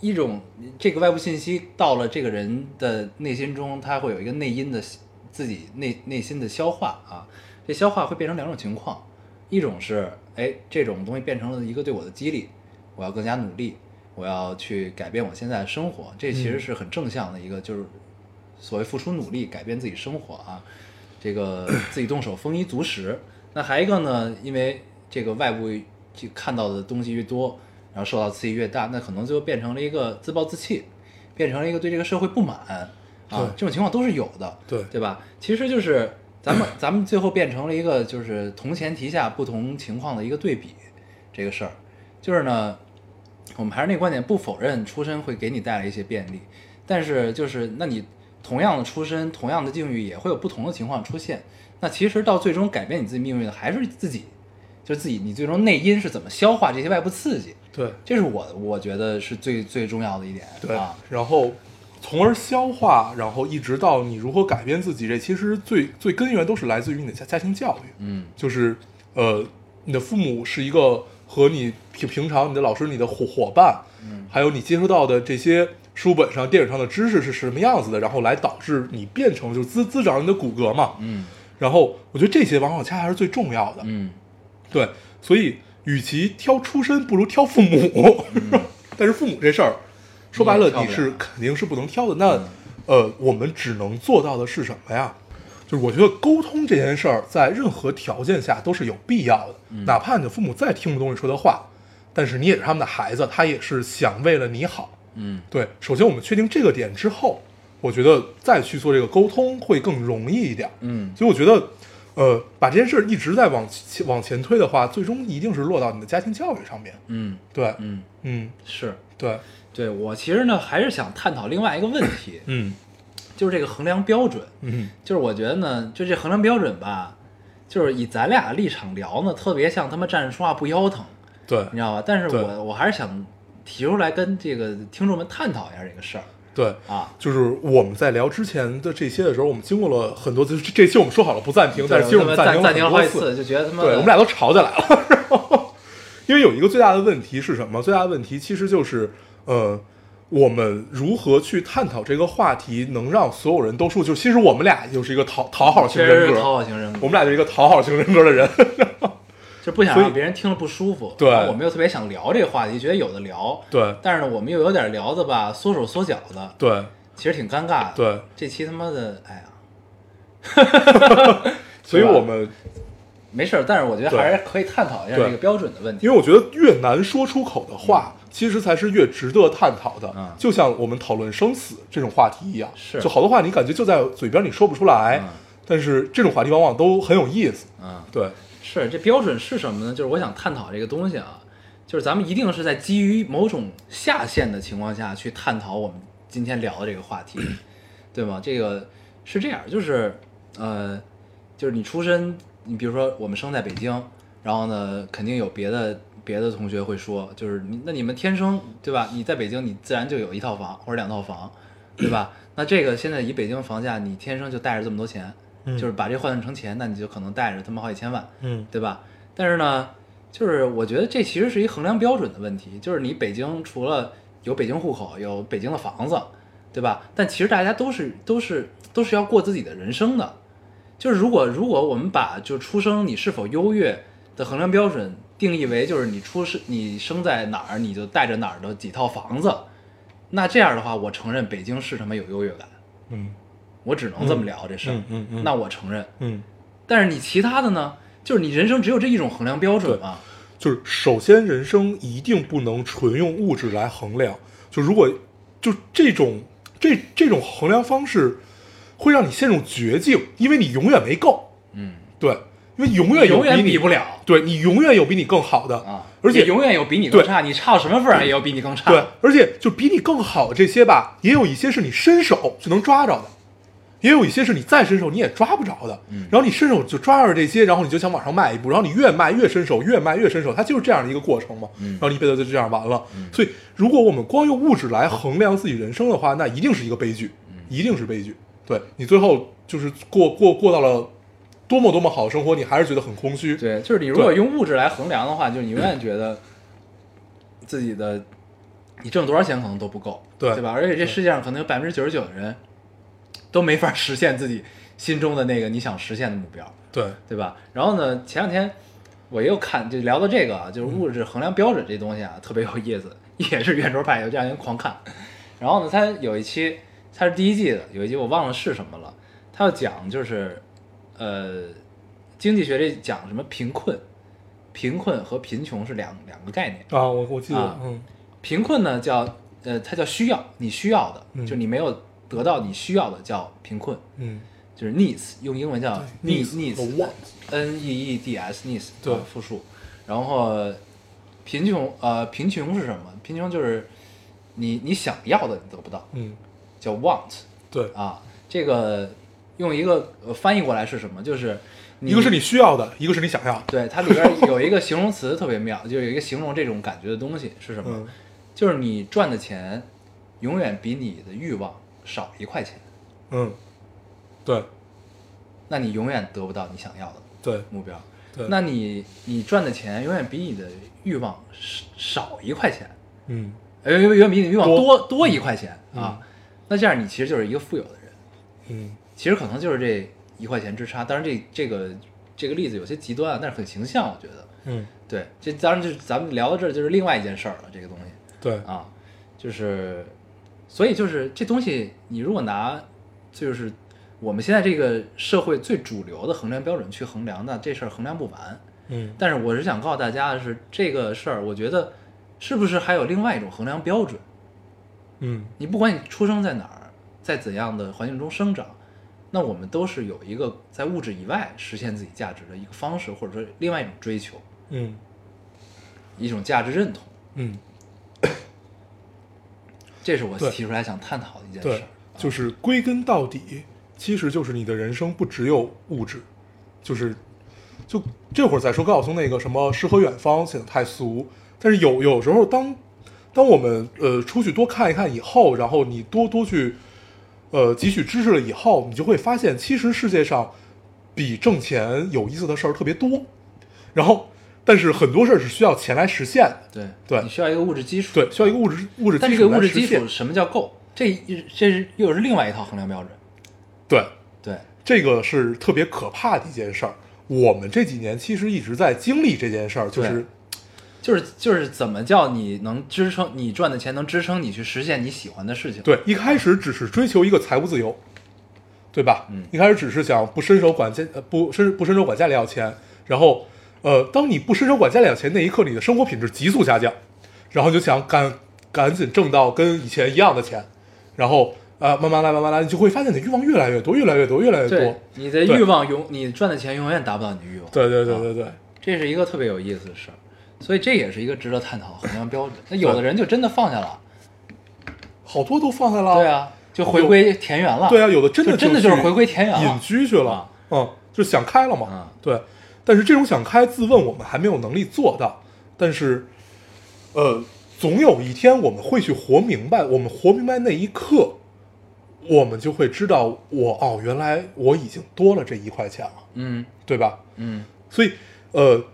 一种这个外部信息到了这个人的内心中，他会有一个内因的自己内内心的消化啊。这消化会变成两种情况，一种是哎这种东西变成了一个对我的激励，我要更加努力，我要去改变我现在的生活，这其实是很正向的一个，就是所谓付出努力改变自己生活啊，这个自己动手丰衣足食。那还一个呢，因为这个外部就看到的东西越多，然后受到刺激越大，那可能就变成了一个自暴自弃，变成了一个对这个社会不满。对啊，这种情况都是有的，对对吧？其实就是咱们 咱们最后变成了一个就是同前提下不同情况的一个对比，这个事儿，就是呢，我们还是那观点，不否认出身会给你带来一些便利，但是就是那你同样的出身，同样的境遇，也会有不同的情况出现。那其实到最终改变你自己命运的还是自己，就是自己，你最终内因是怎么消化这些外部刺激，对这是我我觉得是最最重要的一点对啊。，然后从而消化，然后一直到你如何改变自己，这其实最最根源都是来自于你的家家庭教育。嗯就是呃，你的父母是一个和你平平常你的老师、你的伙伙伴，嗯还有你接触到的这些书本上、电影上的知识是什么样子的，然后来导致你变成就是滋滋长你的骨骼嘛。嗯然后我觉得这些往往恰恰是最重要的。嗯对，所以与其挑出身，不如挑父母。但是父母这事儿，说白了你是肯定是不能挑的。那嗯呃，我们只能做到的是什么呀？就是我觉得沟通这件事儿，在任何条件下都是有必要的。嗯哪怕你的父母再听不懂你说的话，但是你也是他们的孩子，他也是想为了你好。嗯对，首先我们确定这个点之后，我觉得再去做这个沟通会更容易一点。嗯所以我觉得，呃，把这件事儿一直在往前往前推的话，最终一定是落到你的家庭教育上面。嗯对，嗯，嗯，是对，对我其实呢还是想探讨另外一个问题，嗯 就是这个衡量标准。嗯就是我觉得呢，就这衡量标准吧，就是以咱俩立场聊呢，特别像他妈站着说话不腰疼，对你知道吧？但是我我还是想提出来跟这个听众们探讨一下这个事儿对。啊。就是我们在聊之前的这些的时候，我们经过了很多次。这这期我们说好了不暂停，但是其实我们暂停了暂停了好几次。次，就觉得他妈对，我们俩都吵起来了。因为有一个最大的问题是什么？最大的问题其实就是，呃，我们如何去探讨这个话题，能让所有人都舒服？就其实我们俩就是一个讨讨好型人格，讨好型人格，我们俩就是一个讨好型人格的人。就不想让别人听了不舒服。对我们又特别想聊这个话题，觉得有的聊，对但是呢，我们又有点聊的吧，缩手缩脚的，对其实挺尴尬的。对，这期他妈的，哎呀，所以我们，没事儿，但是我觉得还是可以探讨一下这个标准的问题。因为我觉得越难说出口的话，其实才是越值得探讨的。嗯就像我们讨论生死这种话题一样，是就好多话你感觉就在嘴边，你说不出来，嗯但是这种话题往往都很有意思。嗯，对，是这标准是什么呢？就是我想探讨这个东西啊，就是咱们一定是在基于某种下限的情况下去探讨我们今天聊的这个话题，对吗？这个是这样，就是呃，就是你出身，你比如说我们生在北京，然后呢，肯定有别的别的同学会说，就是你那你们天生对吧？你在北京，你自然就有一套房或者两套房，对吧？那这个现在以北京房价，你天生就带着这么多钱，嗯就是把这换算成钱，那你就可能带着他妈好几千万，嗯对吧？但是呢，就是我觉得这其实是一衡量标准的问题，就是你北京除了有北京户口，有北京的房子，对吧？但其实大家都是都是都是要过自己的人生的。就是如果如果我们把就出生你是否优越的衡量标准定义为就是你出生你生在哪儿你就带着哪儿的几套房子，那这样的话，我承认北京是他妈有优越感，嗯我只能这么聊这事儿。嗯嗯嗯那我承认，嗯，但是你其他的呢？就是你人生只有这一种衡量标准吗？就是首先人生一定不能纯用物质来衡量。就如果就这种这这种衡量方式，会让你陷入绝境，因为你永远没够。嗯，对，因为永远有永远比你比不了对你永远有比你更好的啊，而且永远有比你更差，你差到什么份儿上也有比你更差。对，而且就比你更好的这些吧，也有一些是你伸手就能抓着的，也有一些是你再伸手你也抓不着的。嗯然后你伸手就抓着这些，然后你就想往上迈一步，然后你越迈越伸手，越迈越伸手，它就是这样的一个过程嘛。嗯然后你一辈子就这样完了。所以，如果我们光用物质来衡量自己人生的话，那一定是一个悲剧，嗯一定是悲剧。对你最后就是过过过到了多么多么好的生活，你还是觉得很空虚。对，就是你如果用物质来衡量的话，就是你永远觉得自己的你挣多少钱可能都不够，对对吧？而且这世界上可能有百分之九十九的人都没法实现自己心中的那个你想实现的目标，对，对吧？然后呢，前两天我又看，就聊到这个啊，就是物质衡量标准这东西啊，特别有意思，也是圆桌派，有这样人狂看。然后呢，他有一期，他是第一季的，有一集我忘了是什么了，它要讲就是，呃，经济学里讲什么贫困，贫困和贫穷是两两个概念。啊，我我记得，啊嗯。贫困呢叫呃，它叫需要，你需要的，嗯。就你没有得到你需要的叫贫困，嗯，就是 needs，用英文叫 needs want N E E D S needs 对。啊复数，然后贫穷呃贫穷是什么？贫穷就是你你想要的你得不到，嗯，叫 want 对，啊。这个用一个呃翻译过来是什么？就是一个是你需要的，一个是你想要的。对它里边有一个形容词特别妙，就是有一个形容这种感觉的东西是什么？嗯就是你赚的钱永远比你的欲望少一块钱，嗯，对那你永远得不到你想要的对目标。对，那你你赚的钱永远比你的欲望少少一块钱，嗯呃，远远比你的欲望多多多一块钱嗯啊。那这样你其实就是一个富有的人，嗯其实可能就是这一块钱之差。当然这这个这个例子有些极端啊，但是很形象，我觉得。嗯，对，这当然就是咱们聊到这儿就是另外一件事儿了，这个东西对，啊，就是，所以就是这东西，你如果拿就是我们现在这个社会最主流的衡量标准去衡量，那这事儿衡量不完。嗯但是我是想告诉大家的是，这个事儿，我觉得是不是还有另外一种衡量标准？嗯你不管你出生在哪儿，在怎样的环境中生长，那我们都是有一个在物质以外实现自己价值的一个方式，或者说另外一种追求，嗯一种价值认同。嗯，这是我提出来想探讨的一件事对。，就是归根到底，其实就是你的人生不只有物质，就是就这会儿再说高晓松那个什么诗和远方显得太俗，但是有有时候当当我们呃出去多看一看以后，然后你多多去呃汲取知识了以后，你就会发现，其实世界上比挣钱有意思的事儿特别多，然后但是很多事儿是需要钱来实现的，对对你需要一个物质基础。对，需要一个物质物质但基这个物质基础什么叫够？这这是又是另外一套衡量标准。对。对，这个是特别可怕的一件事儿。我们这几年其实一直在经历这件事儿，就是对就是就是怎么叫你能支撑你赚的钱能支撑你去实现你喜欢的事情？对一开始只是追求一个财务自由，对吧？嗯一开始只是想不伸手管家呃不伸不伸手管家里要钱，然后呃，当你不伸手管家里要钱那一刻，你的生活品质急速下降，然后就想赶赶紧挣到跟以前一样的钱，然后呃慢慢来慢慢来，你就会发现你的欲望越来越多，越来越多，越来越多。，你的欲望永你赚的钱永远达不到你的欲望。对对对啊对对，这是一个特别有意思的事儿，所以这也是一个值得探讨衡量标准。那有的人就真的放下了，好多都放下了。对啊，就回归田园了。对啊，有的真的真的就是回归田园了隐居去了啊，嗯，就想开了嘛，嗯对。但是这种想开，自问我们还没有能力做到，但是，呃，总有一天我们会去活明白，我们活明白那一刻，我们就会知道我哦，原来我已经多了这一块钱了，嗯对吧？嗯所以，呃，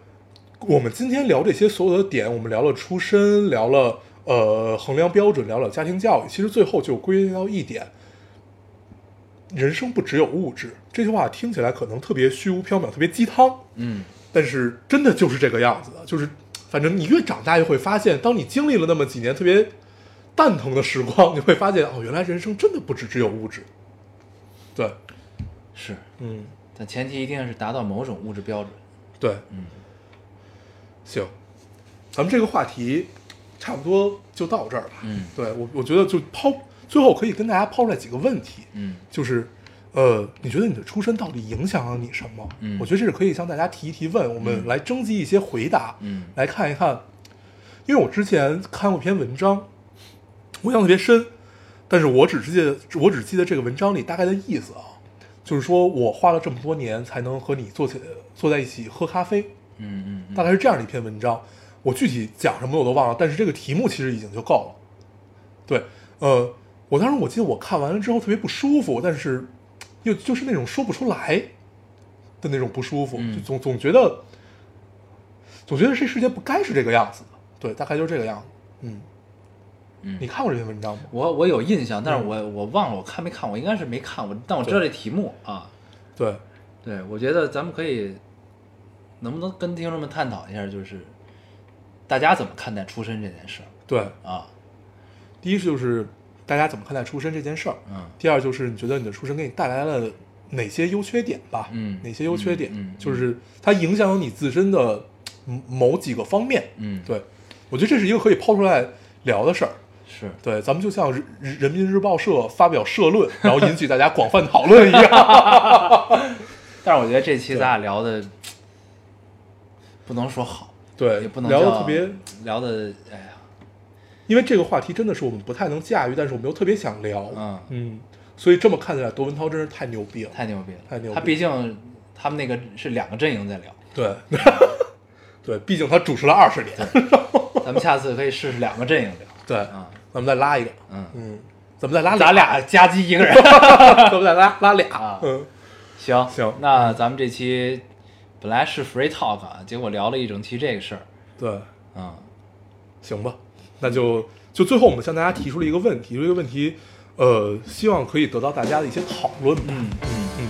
我们今天聊这些所有的点，我们聊了出身，聊了呃衡量标准，聊了家庭教育，其实最后就归结到一点：人生不只有物质。这句话听起来可能特别虚无缥缈，特别鸡汤，嗯，但是真的就是这个样子的。就是，反正你越长大，越会发现，当你经历了那么几年特别蛋疼的时光，你会发现，哦，原来人生真的不只只有物质。对，是，嗯，但前提一定是达到某种物质标准。对，嗯，行，咱们这个话题差不多就到这儿吧。嗯对我，我觉得就抛最后可以跟大家抛出来几个问题，嗯就是呃，你觉得你的出身到底影响了你什么？嗯我觉得这是可以向大家提一提问，我们来征集一些回答，嗯来看一看。因为我之前看过一篇文章，我印象特别深，但是我只记得我只记得这个文章里大概的意思啊，就是说我花了这么多年才能和你坐起坐在一起喝咖啡，嗯嗯大概是这样的一篇文章。我具体讲什么我都忘了，但是这个题目其实已经就够了。对，呃，我当时我记得我看完了之后特别不舒服，但是又就是那种说不出来的那种不舒服，嗯就总总觉得总觉得这世界不该是这个样子的。对，大概就是这个样子。嗯，嗯你看过这篇文章吗？我我有印象，但是嗯我我忘了我看没看，我应该是没看过，但我知道这题目啊。对，对，我觉得咱们可以，能不能跟听众们探讨一下，就是大家怎么看待出身这件事儿对，啊？第一是就是大家怎么看待出身这件事儿，嗯第二就是你觉得你的出身给你带来了哪些优缺点吧？嗯哪些优缺点？嗯嗯嗯就是它影响了你自身的嗯某几个方面。嗯，对，我觉得这是一个可以抛出来聊的事儿。是，对，咱们就像人人民日报社发表社论，然后引起大家广泛讨论一样。但是我觉得这期咱俩聊的不能说好，对也不，能聊的特别，聊的，哎呀，因为这个话题真的是我们不太能驾驭，但是我们又特别想聊。嗯。嗯，所以这么看起来，窦文涛真是太牛逼了。太牛逼了，太牛逼他毕竟他们那个是两个阵营在聊，对，对，毕竟他主持了二十年。咱们下次可以试试两个阵营聊。对，啊，咱们再拉一个。嗯，嗯，咱们再拉咱俩夹击一个人。咱们再拉拉俩。啊，嗯，行行。那咱们这期本来是 free talk 啊，结果聊了一整期这个事儿。对，嗯，行吧，那就就最后我们向大家提出了一个问题，提出一个问题，呃，希望可以得到大家的一些讨论吧。嗯嗯，嗯，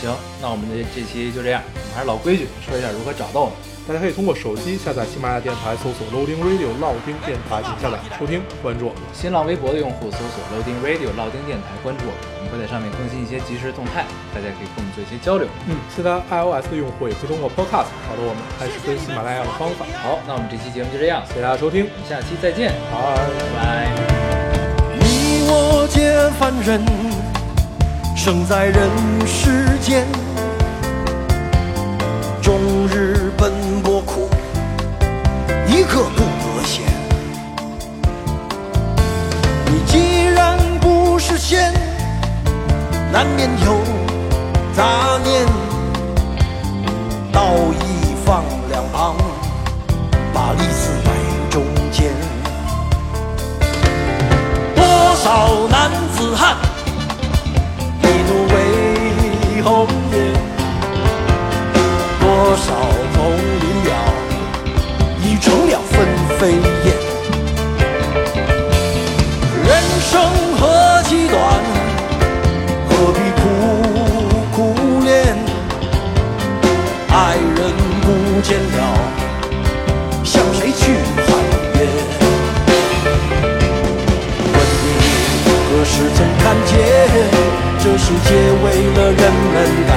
行，那我们这这期就这样，我们还是老规矩，说一下如何找到我们。大家可以通过手机下载喜马拉雅电台，搜索 Loading Radio 老丁电台进行下载收听，关注我们。新浪微博的用户搜索 Loading Radio 老丁电台，关注，我们会在上面更新一些即时动态，大家可以跟我们做一些交流。嗯，其他 iOS 的用户也可以通过 Podcast 找到我们，还是跟喜马拉雅的方法。好，那我们这期节目就这样，谢谢大家收听，我们下期再见，拜。拜拜。你我皆凡人，生在人世间，终日奔波苦，一刻不得闲。你既然不是仙，难免有杂念，道义放两旁，把利字摆中间。多少男子汉，一怒为红颜；多少同林鸟，已成了分飞燕。人生见了，向谁去喊冤？问你何时曾看见这世界为了人们改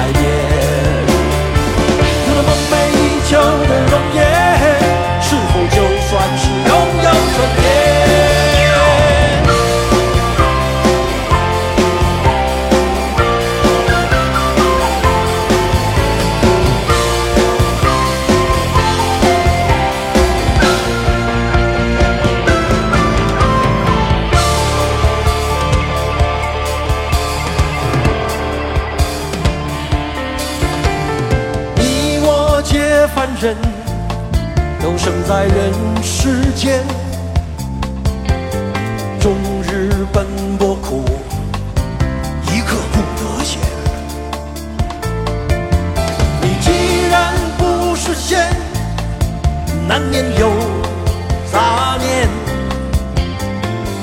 在人世间，终日奔波苦，一刻不得闲。你既然不是仙，难免有杂念，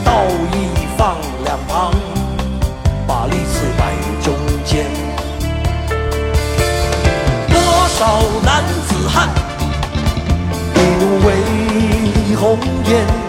道义放两旁，把利字摆中间。多少男子汉，红颜；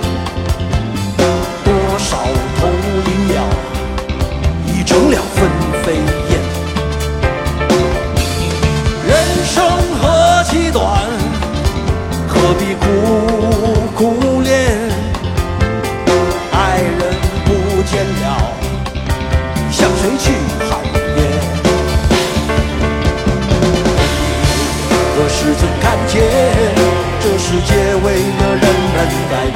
了人